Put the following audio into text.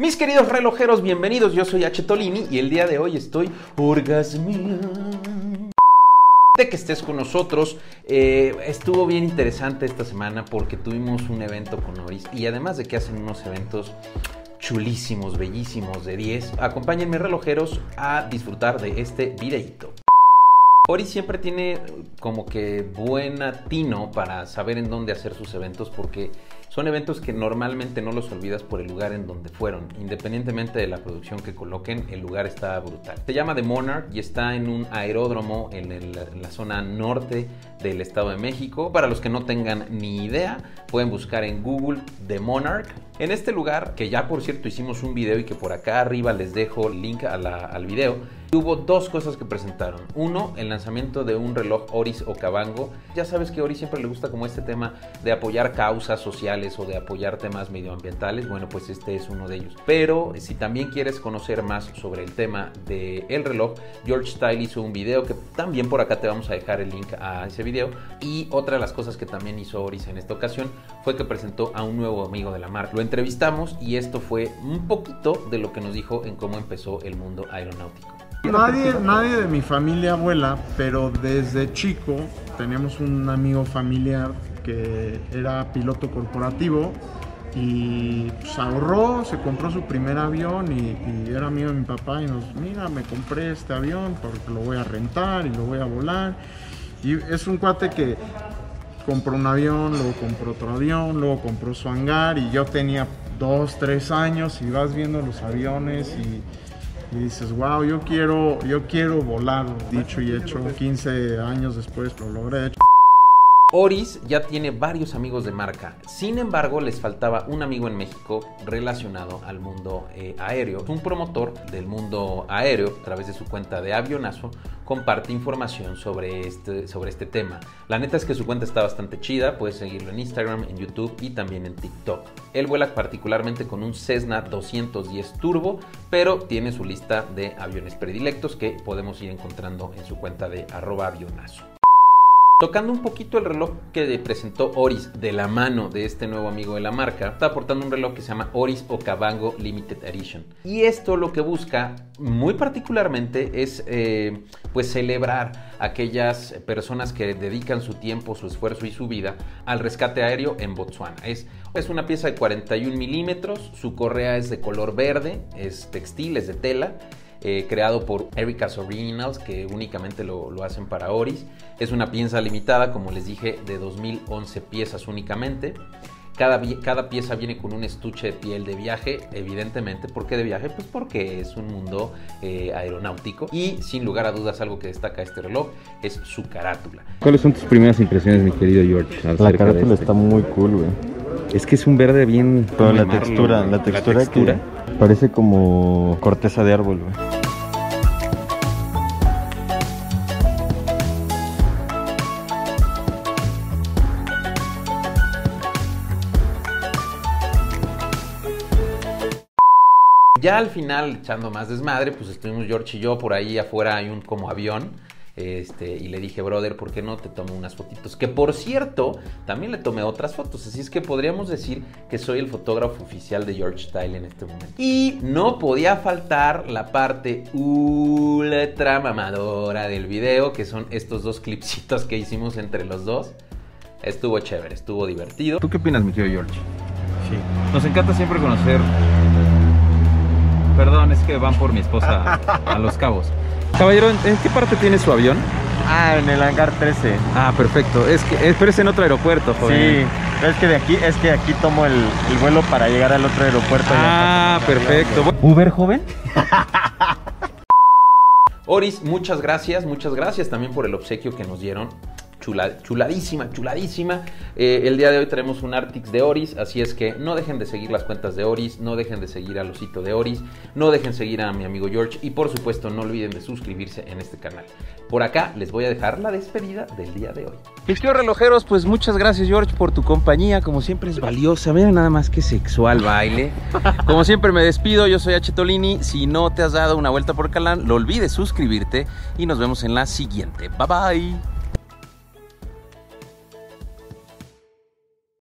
Mis queridos relojeros, bienvenidos. Yo soy H. Tolini y el día de hoy estoy orgasmeando. De que estés con nosotros. Eh, estuvo bien interesante esta semana porque tuvimos un evento con Oris y además de que hacen unos eventos chulísimos, bellísimos de 10, acompáñenme relojeros a disfrutar de este videito. Ori siempre tiene como que buena tino para saber en dónde hacer sus eventos porque son eventos que normalmente no los olvidas por el lugar en donde fueron. Independientemente de la producción que coloquen, el lugar está brutal. Se llama The Monarch y está en un aeródromo en, la zona norte del Estado de México. Para los que no tengan ni idea, pueden buscar en Google The Monarch en este lugar, que ya por cierto hicimos un video y que por acá arriba les dejo link al video, hubo dos cosas que presentaron. Uno, el lanzamiento de un reloj Oris o Cabango. Ya sabes que Oris siempre le gusta como este tema de apoyar causas sociales o de apoyar temas medioambientales. Bueno, pues este es uno de ellos. Pero si también quieres conocer más sobre el tema del el reloj, George Style hizo un video que también por acá te vamos a dejar el link a ese video. Y otra de las cosas que también hizo Oris en esta ocasión fue que presentó a un nuevo amigo de la marca entrevistamos y esto fue un poquito de lo que nos dijo en cómo empezó el mundo aeronáutico. Nadie, nadie de mi familia vuela, pero desde chico teníamos un amigo familiar que era piloto corporativo y pues, ahorró, se compró su primer avión y, era amigo de mi papá y nos, mira, me compré este avión porque lo voy a rentar y lo voy a volar. Y es un cuate que compró un avión, luego compró otro avión, luego compró su hangar y yo tenía dos, tres años y vas viendo los aviones y, y dices, wow, yo quiero, yo quiero volar, dicho y hecho, 15 años después lo logré. Oris ya tiene varios amigos de marca, sin embargo les faltaba un amigo en México relacionado al mundo eh, aéreo. Un promotor del mundo aéreo, a través de su cuenta de avionazo, comparte información sobre este, sobre este tema. La neta es que su cuenta está bastante chida, puedes seguirlo en Instagram, en YouTube y también en TikTok. Él vuela particularmente con un Cessna 210 Turbo, pero tiene su lista de aviones predilectos que podemos ir encontrando en su cuenta de arroba avionazo. Tocando un poquito el reloj que presentó Oris de la mano de este nuevo amigo de la marca, está aportando un reloj que se llama Oris Okavango Limited Edition. Y esto lo que busca muy particularmente es eh, pues celebrar aquellas personas que dedican su tiempo, su esfuerzo y su vida al rescate aéreo en Botswana. Es, es una pieza de 41 milímetros, su correa es de color verde, es textil, es de tela eh, creado por Ericas Originals, que únicamente lo, lo, hacen para Oris. Es una pieza limitada, como les dije, de 2011 piezas únicamente. Cada, cada, pieza viene con un estuche de piel de viaje, evidentemente. ¿Por qué de viaje? Pues porque es un mundo eh, aeronáutico. Y sin lugar a dudas, algo que destaca este reloj es su carátula. ¿Cuáles son tus primeras impresiones, mi querido George? La carátula este? está muy cool, güey. Es que es un verde bien. Pero la textura, la textura, la textura. Que parece como corteza de árbol, güey. Ya al final, echando más desmadre, pues estuvimos George y yo por ahí afuera hay un como avión. Este, y le dije, brother, ¿por qué no te tomo unas fotitos? Que por cierto, también le tomé otras fotos. Así es que podríamos decir que soy el fotógrafo oficial de George Style en este momento. Y no podía faltar la parte ultra mamadora del video, que son estos dos clipsitos que hicimos entre los dos. Estuvo chévere, estuvo divertido. ¿Tú qué opinas, mi querido George? Sí. Nos encanta siempre conocer Perdón, es que van por mi esposa a Los Cabos. Caballero, ¿en qué parte tiene su avión? Ah, en el hangar 13. Ah, perfecto. Es que es, pero es en otro aeropuerto, joven. Sí, es que de aquí es que aquí tomo el, el vuelo para llegar al otro aeropuerto. Ah, perfecto. ¿Uber joven? Oris, muchas gracias, muchas gracias también por el obsequio que nos dieron chula, chuladísima, chuladísima. Eh, el día de hoy tenemos un Artix de Oris, así es que no dejen de seguir las cuentas de Oris, no dejen de seguir al osito de Oris, no dejen seguir a mi amigo George y por supuesto no olviden de suscribirse en este canal. Por acá les voy a dejar la despedida del día de hoy. Mis queridos relojeros, pues muchas gracias George por tu compañía, como siempre es valiosa, miren nada más que sexual baile. Como siempre me despido, yo soy H. Tolini, si no te has dado una vuelta por Calán, no olvides suscribirte y nos vemos en la siguiente. Bye bye.